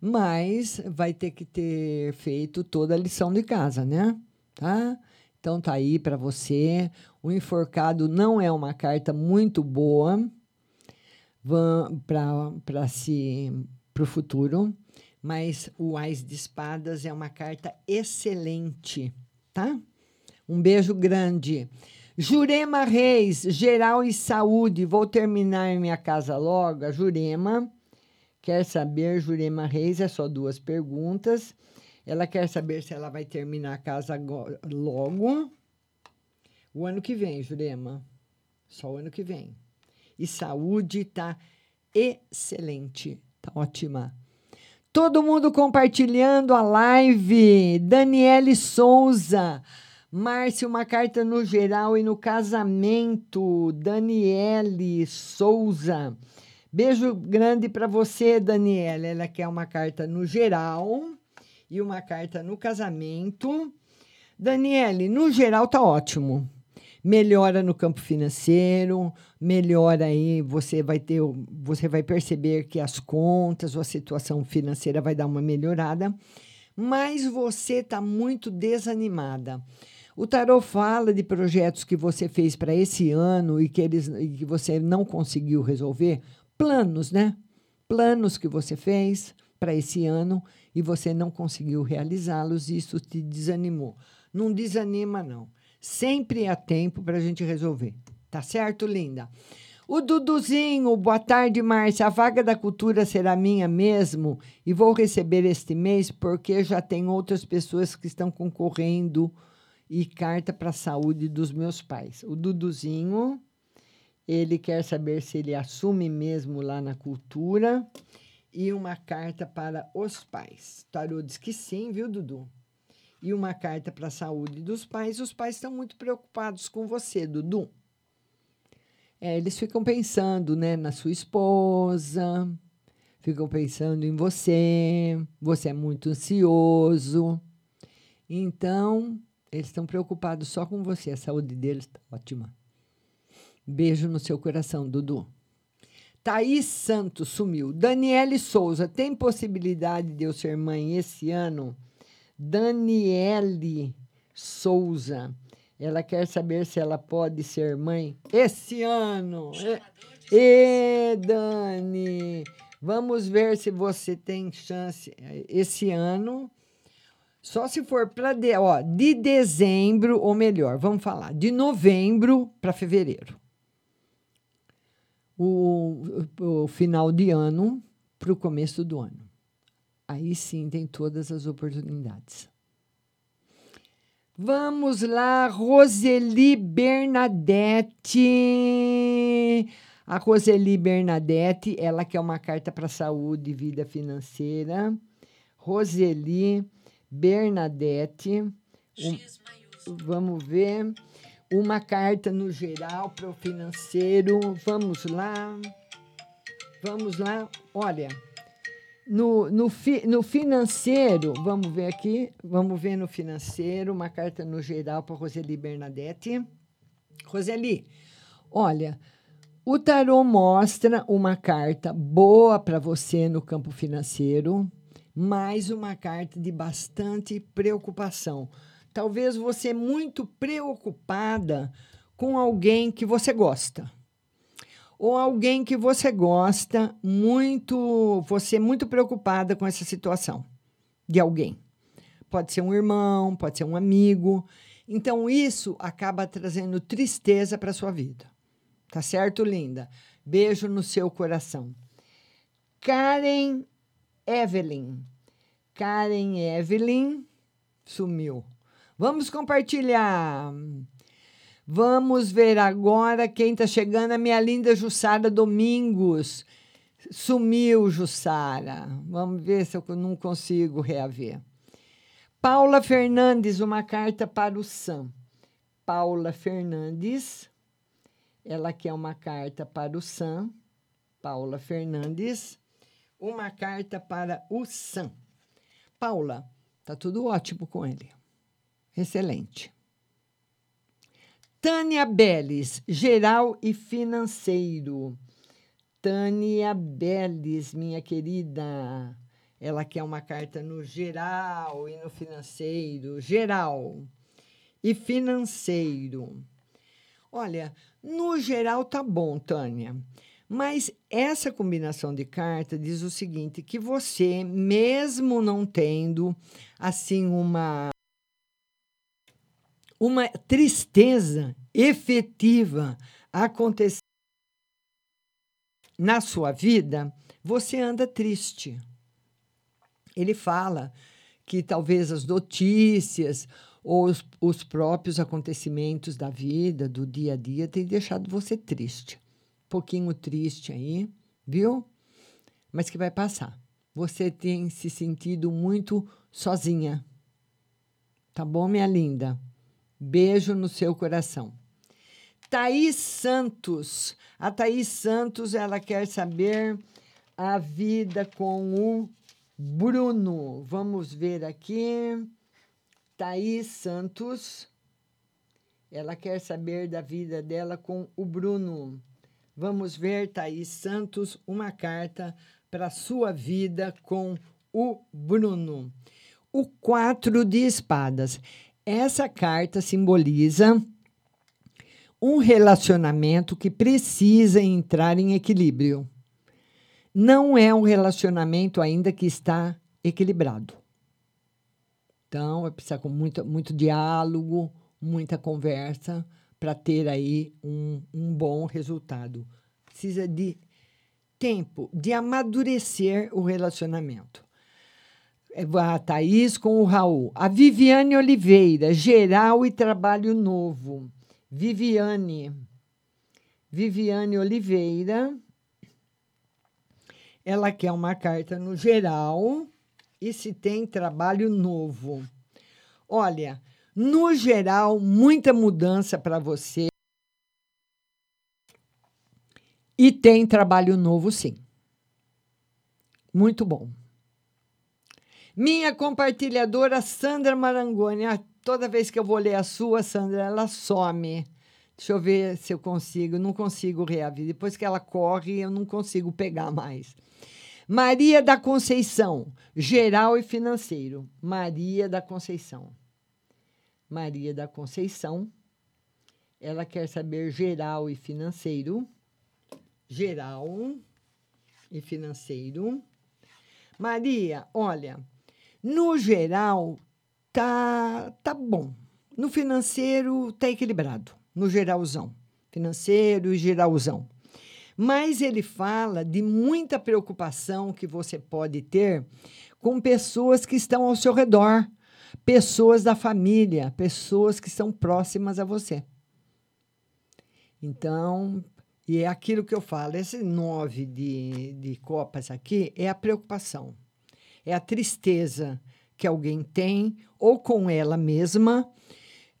Speaker 9: mas vai ter que ter feito toda a lição de casa, né? Tá? Então tá aí para você. O enforcado não é uma carta muito boa para si para o futuro, mas o Ais de Espadas é uma carta excelente, tá? Um beijo grande. Jurema Reis, geral e saúde. Vou terminar minha casa logo. A Jurema quer saber, Jurema Reis, é só duas perguntas. Ela quer saber se ela vai terminar a casa logo. O ano que vem, Jurema. Só o ano que vem e saúde tá excelente, tá ótima. Todo mundo compartilhando a live. Daniele Souza. Márcio, uma carta no geral e no casamento. Daniele Souza. Beijo grande para você, Daniela. Ela quer uma carta no geral e uma carta no casamento. Daniele, no geral tá ótimo melhora no campo financeiro, melhora aí, você vai ter, você vai perceber que as contas, a situação financeira vai dar uma melhorada, mas você está muito desanimada. O tarot fala de projetos que você fez para esse ano e que eles e que você não conseguiu resolver, planos, né? Planos que você fez para esse ano e você não conseguiu realizá-los isso te desanimou. Não desanima, não. Sempre há tempo para a gente resolver. Tá certo, linda? O Duduzinho, boa tarde, Márcia. A vaga da cultura será minha mesmo e vou receber este mês porque já tem outras pessoas que estão concorrendo e carta para a saúde dos meus pais. O Duduzinho, ele quer saber se ele assume mesmo lá na cultura e uma carta para os pais. Tarô diz que sim, viu, Dudu? E uma carta para a saúde dos pais. Os pais estão muito preocupados com você, Dudu. É, eles ficam pensando né, na sua esposa, ficam pensando em você, você é muito ansioso. Então, eles estão preocupados só com você. A saúde deles está ótima. Beijo no seu coração, Dudu. Thaís Santos sumiu. Daniele Souza, tem possibilidade de eu ser mãe esse ano? Daniele Souza. Ela quer saber se ela pode ser mãe esse ano. E, Dani, vamos ver se você tem chance esse ano. Só se for para de, ó, de dezembro, ou melhor, vamos falar, de novembro para fevereiro. O, o, o final de ano para o começo do ano. Aí sim tem todas as oportunidades. Vamos lá, Roseli Bernadette. A Roseli Bernadette, ela quer uma carta para saúde e vida financeira. Roseli Bernadette. Um, vamos ver. Uma carta no geral para o financeiro. Vamos lá. Vamos lá. Olha, no, no, fi, no financeiro, vamos ver aqui, vamos ver no financeiro, uma carta no geral para Roseli Bernadette. Roseli, olha, o tarô mostra uma carta boa para você no campo financeiro, mas uma carta de bastante preocupação. Talvez você muito preocupada com alguém que você gosta ou alguém que você gosta muito, você é muito preocupada com essa situação de alguém. Pode ser um irmão, pode ser um amigo. Então isso acaba trazendo tristeza para sua vida. Tá certo, linda? Beijo no seu coração. Karen Evelyn. Karen Evelyn sumiu. Vamos compartilhar. Vamos ver agora quem está chegando, a minha linda Jussara Domingos. Sumiu, Jussara. Vamos ver se eu não consigo reaver. Paula Fernandes, uma carta para o Sam. Paula Fernandes, ela quer uma carta para o Sam. Paula Fernandes, uma carta para o Sam. Paula, tá tudo ótimo com ele. Excelente. Tânia Beles, geral e financeiro. Tânia Beles, minha querida. Ela quer uma carta no geral e no financeiro. Geral e financeiro. Olha, no geral tá bom, Tânia. Mas essa combinação de carta diz o seguinte: que você, mesmo não tendo assim uma uma tristeza efetiva acontecer na sua vida, você anda triste. Ele fala que talvez as notícias ou os, os próprios acontecimentos da vida, do dia a dia, tenham deixado você triste. Um pouquinho triste aí, viu? Mas que vai passar. Você tem se sentido muito sozinha. Tá bom, minha linda? Beijo no seu coração. Thaís Santos. A Thaís Santos, ela quer saber a vida com o Bruno. Vamos ver aqui. Thaís Santos. Ela quer saber da vida dela com o Bruno. Vamos ver, Thaís Santos, uma carta para a sua vida com o Bruno. O quatro de espadas. Essa carta simboliza um relacionamento que precisa entrar em equilíbrio. Não é um relacionamento ainda que está equilibrado. Então, vai precisar com muito, muito diálogo, muita conversa para ter aí um, um bom resultado. Precisa de tempo de amadurecer o relacionamento. É, A Thaís com o Raul. A Viviane Oliveira, geral e trabalho novo. Viviane. Viviane Oliveira. Ela quer uma carta no geral e se tem trabalho novo. Olha, no geral, muita mudança para você. E tem trabalho novo, sim. Muito bom. Minha compartilhadora Sandra Marangoni. Ah, toda vez que eu vou ler a sua, Sandra, ela some. Deixa eu ver se eu consigo. Não consigo reaver. Depois que ela corre, eu não consigo pegar mais. Maria da Conceição, geral e financeiro. Maria da Conceição. Maria da Conceição. Ela quer saber geral e financeiro. Geral e financeiro. Maria, olha, no geral tá tá bom. No financeiro tá equilibrado, no geralzão. Financeiro e geralzão. Mas ele fala de muita preocupação que você pode ter com pessoas que estão ao seu redor, pessoas da família, pessoas que são próximas a você. Então, e é aquilo que eu falo, esse nove de, de copas aqui é a preocupação, é a tristeza que alguém tem, ou com ela mesma,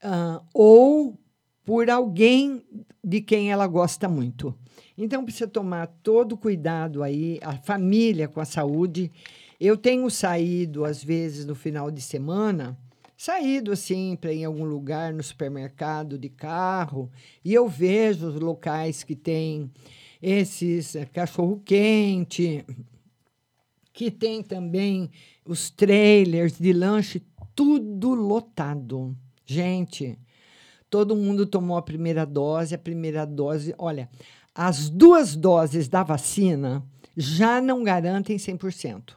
Speaker 9: uh, ou por alguém de quem ela gosta muito. Então, precisa tomar todo cuidado aí, a família com a saúde. Eu tenho saído, às vezes, no final de semana, saído assim para em algum lugar no supermercado de carro e eu vejo os locais que tem esses eh, cachorro quente, que tem também os trailers de lanche tudo lotado. Gente, todo mundo tomou a primeira dose, a primeira dose, olha, as duas doses da vacina já não garantem 100%.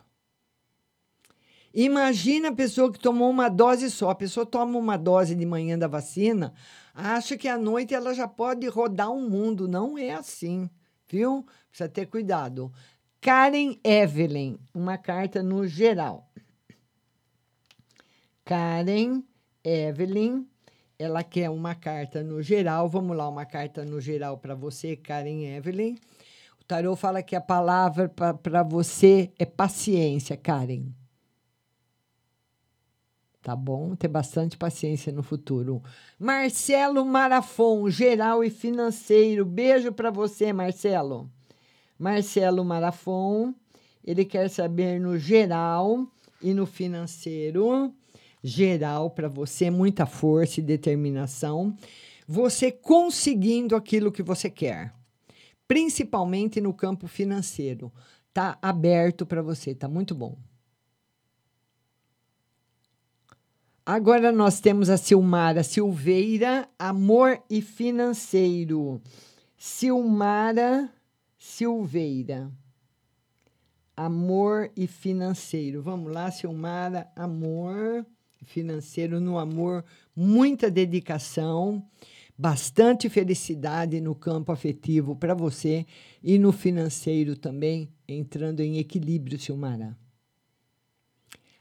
Speaker 9: Imagina a pessoa que tomou uma dose só. A pessoa toma uma dose de manhã da vacina, acha que à noite ela já pode rodar o um mundo. Não é assim, viu? Precisa ter cuidado. Karen Evelyn, uma carta no geral. Karen Evelyn, ela quer uma carta no geral. Vamos lá, uma carta no geral para você, Karen Evelyn. O tarô fala que a palavra para você é paciência, Karen tá bom? Ter bastante paciência no futuro. Marcelo Marafon, geral e financeiro. Beijo para você, Marcelo. Marcelo Marafon, ele quer saber no geral e no financeiro. Geral para você, muita força e determinação. Você conseguindo aquilo que você quer, principalmente no campo financeiro. Tá aberto para você, tá muito bom. Agora nós temos a Silmara Silveira, Amor e Financeiro. Silmara Silveira. Amor e financeiro. Vamos lá, Silmara, amor financeiro no amor, muita dedicação, bastante felicidade no campo afetivo para você e no financeiro também, entrando em equilíbrio, Silmara.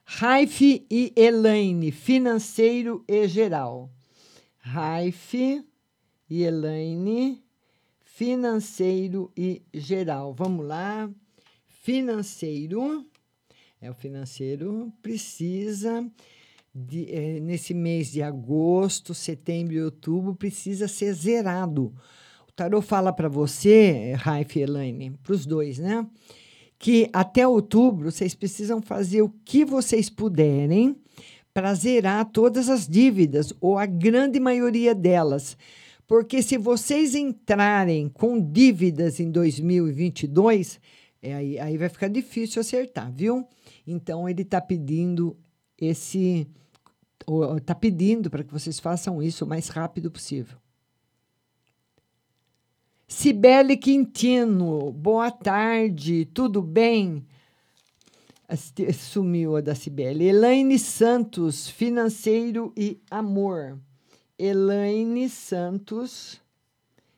Speaker 9: Raif e Elaine, financeiro e geral. Raif e Elaine, financeiro e geral. Vamos lá. Financeiro. É o financeiro precisa de, é, nesse mês de agosto, setembro e outubro precisa ser zerado. O tarot fala para você, Raif e Elaine, para os dois, né? que até outubro vocês precisam fazer o que vocês puderem para zerar todas as dívidas, ou a grande maioria delas. Porque se vocês entrarem com dívidas em 2022, é, aí, aí vai ficar difícil acertar, viu? Então ele está pedindo esse. Está pedindo para que vocês façam isso o mais rápido possível. Cibele Quintino, boa tarde, tudo bem? Sumiu a da Cibele. Elaine Santos, financeiro e amor. Elaine Santos,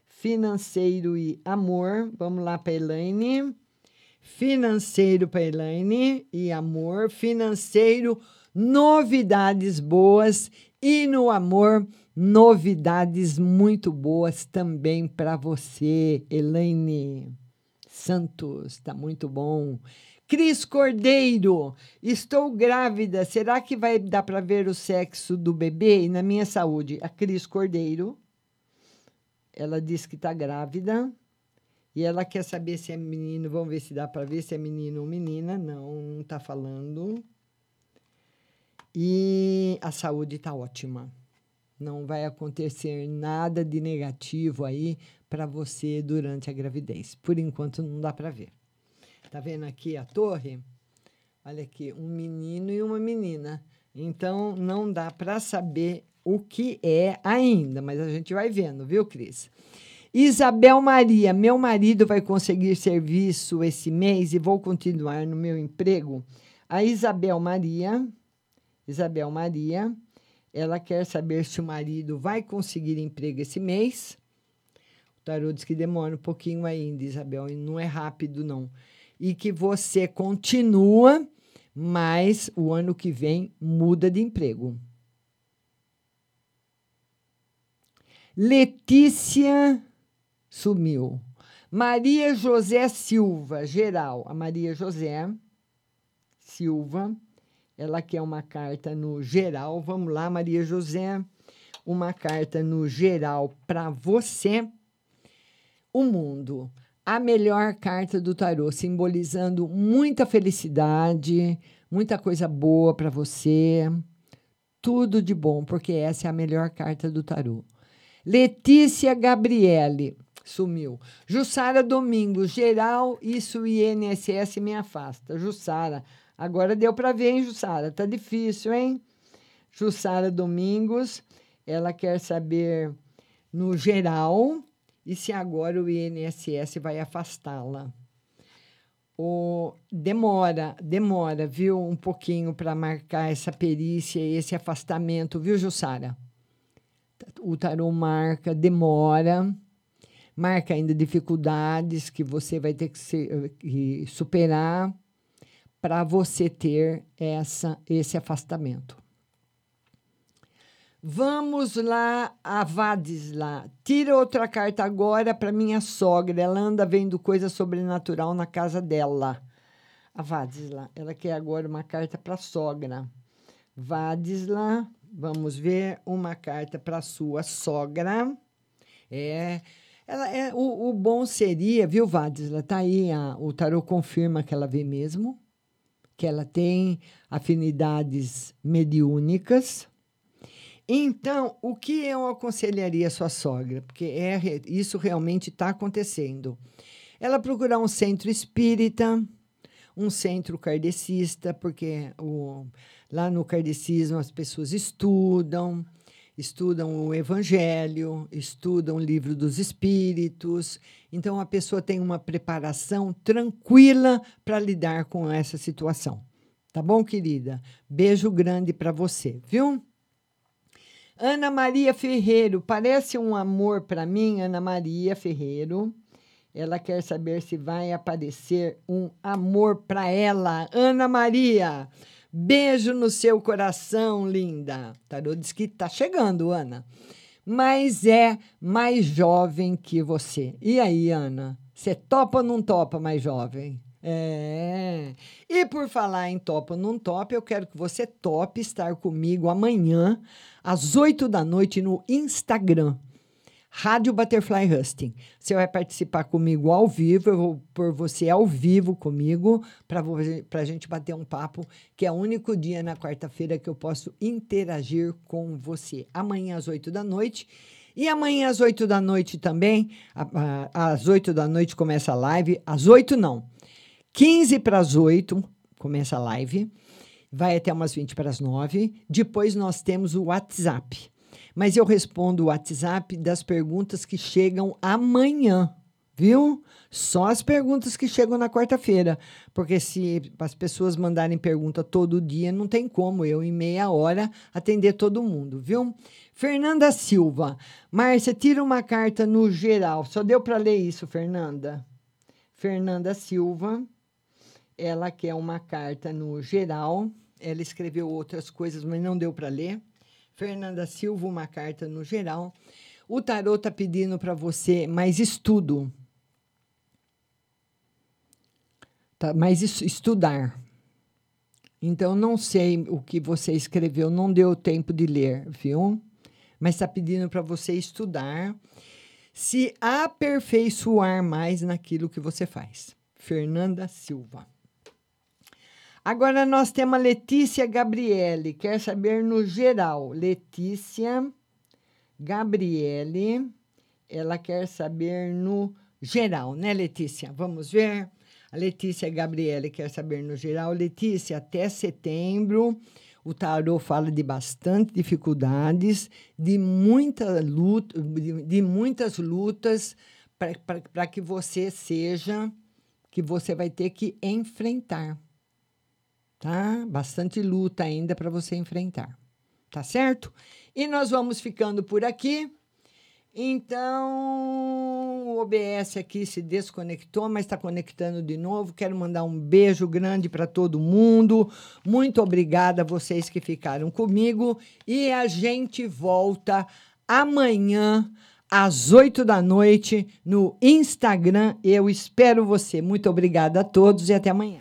Speaker 9: financeiro e amor. Vamos lá para Elaine. Financeiro para Elaine e amor. Financeiro, novidades boas. E no amor, novidades muito boas também para você, Elaine Santos. Tá muito bom. Cris Cordeiro, estou grávida. Será que vai dar para ver o sexo do bebê e na minha saúde? A Cris Cordeiro, ela diz que está grávida e ela quer saber se é menino. Vamos ver se dá para ver se é menino ou menina. Não, não está falando. E a saúde está ótima. Não vai acontecer nada de negativo aí para você durante a gravidez. Por enquanto não dá para ver. Tá vendo aqui a torre? Olha aqui, um menino e uma menina. Então não dá para saber o que é ainda, mas a gente vai vendo, viu, Cris? Isabel Maria, meu marido vai conseguir serviço esse mês e vou continuar no meu emprego. A Isabel Maria, Isabel Maria, ela quer saber se o marido vai conseguir emprego esse mês. O tarô diz que demora um pouquinho ainda, Isabel, e não é rápido, não. E que você continua, mas o ano que vem muda de emprego. Letícia sumiu. Maria José Silva, geral. A Maria José Silva, ela quer uma carta no geral. Vamos lá, Maria José. Uma carta no geral para você. O mundo. A melhor carta do tarô, simbolizando muita felicidade, muita coisa boa para você. Tudo de bom, porque essa é a melhor carta do tarô. Letícia Gabriele sumiu. Jussara Domingos, geral, isso INSS me afasta. Jussara, agora deu para ver, hein, Jussara? Tá difícil, hein? Jussara Domingos, ela quer saber no geral e se agora o INSS vai afastá-la. O, demora, demora, viu, um pouquinho para marcar essa perícia, esse afastamento, viu, Jussara? O tarô marca, demora, marca ainda dificuldades que você vai ter que, que superar para você ter essa, esse afastamento. Vamos lá, a Vadisla. Tira outra carta agora para minha sogra. Ela anda vendo coisa sobrenatural na casa dela. A Vadisla, ela quer agora uma carta para sogra. Vadisla, vamos ver uma carta para sua sogra. É, ela é o, o bom seria, viu, Vadisla? Tá aí, a, o tarô confirma que ela vê mesmo, que ela tem afinidades mediúnicas. Então, o que eu aconselharia a sua sogra? Porque é, isso realmente está acontecendo. Ela procurar um centro espírita, um centro kardecista, porque o, lá no kardecismo as pessoas estudam, estudam o Evangelho, estudam o livro dos Espíritos. Então, a pessoa tem uma preparação tranquila para lidar com essa situação. Tá bom, querida? Beijo grande para você, viu? Ana Maria Ferreiro, parece um amor para mim, Ana Maria Ferreiro. Ela quer saber se vai aparecer um amor para ela. Ana Maria, beijo no seu coração, linda. Tarô diz que tá chegando, Ana. Mas é mais jovem que você. E aí, Ana? Você topa ou não topa mais jovem? É. E por falar em topa ou não topa, eu quero que você tope estar comigo amanhã, às 8 da noite, no Instagram. Rádio Butterfly Husting. Você vai participar comigo ao vivo, eu vou por você ao vivo comigo, para a gente bater um papo, que é o único dia na quarta-feira que eu posso interagir com você. Amanhã às 8 da noite. E amanhã às 8 da noite também, às 8 da noite começa a live, às 8 não, 15 para as 8 começa a live, vai até umas 20 para as 9. Depois nós temos o WhatsApp. Mas eu respondo o WhatsApp das perguntas que chegam amanhã. viu? Só as perguntas que chegam na quarta-feira. Porque se as pessoas mandarem pergunta todo dia, não tem como eu, em meia hora, atender todo mundo, viu? Fernanda Silva. Márcia, tira uma carta no geral. Só deu para ler isso, Fernanda? Fernanda Silva. Ela quer uma carta no geral. Ela escreveu outras coisas, mas não deu para ler. Fernanda Silva, uma carta no geral. O tarô está pedindo para você mais estudo Tá, mas estudar. Então, não sei o que você escreveu, não deu tempo de ler, viu? Mas está pedindo para você estudar, se aperfeiçoar mais naquilo que você faz. Fernanda Silva. Agora nós temos a Letícia Gabriele, quer saber no geral. Letícia Gabriele, ela quer saber no geral, né, Letícia? Vamos ver. A Letícia Gabriele quer saber no geral. Letícia, até setembro, o tarô fala de bastante dificuldades, de, muita luta, de, de muitas lutas para que você seja, que você vai ter que enfrentar. Tá? Bastante luta ainda para você enfrentar. Tá certo? E nós vamos ficando por aqui. Então, o OBS aqui se desconectou, mas está conectando de novo. Quero mandar um beijo grande para todo mundo. Muito obrigada a vocês que ficaram comigo. E a gente volta amanhã às oito da noite no Instagram. Eu espero você. Muito obrigada a todos e até amanhã.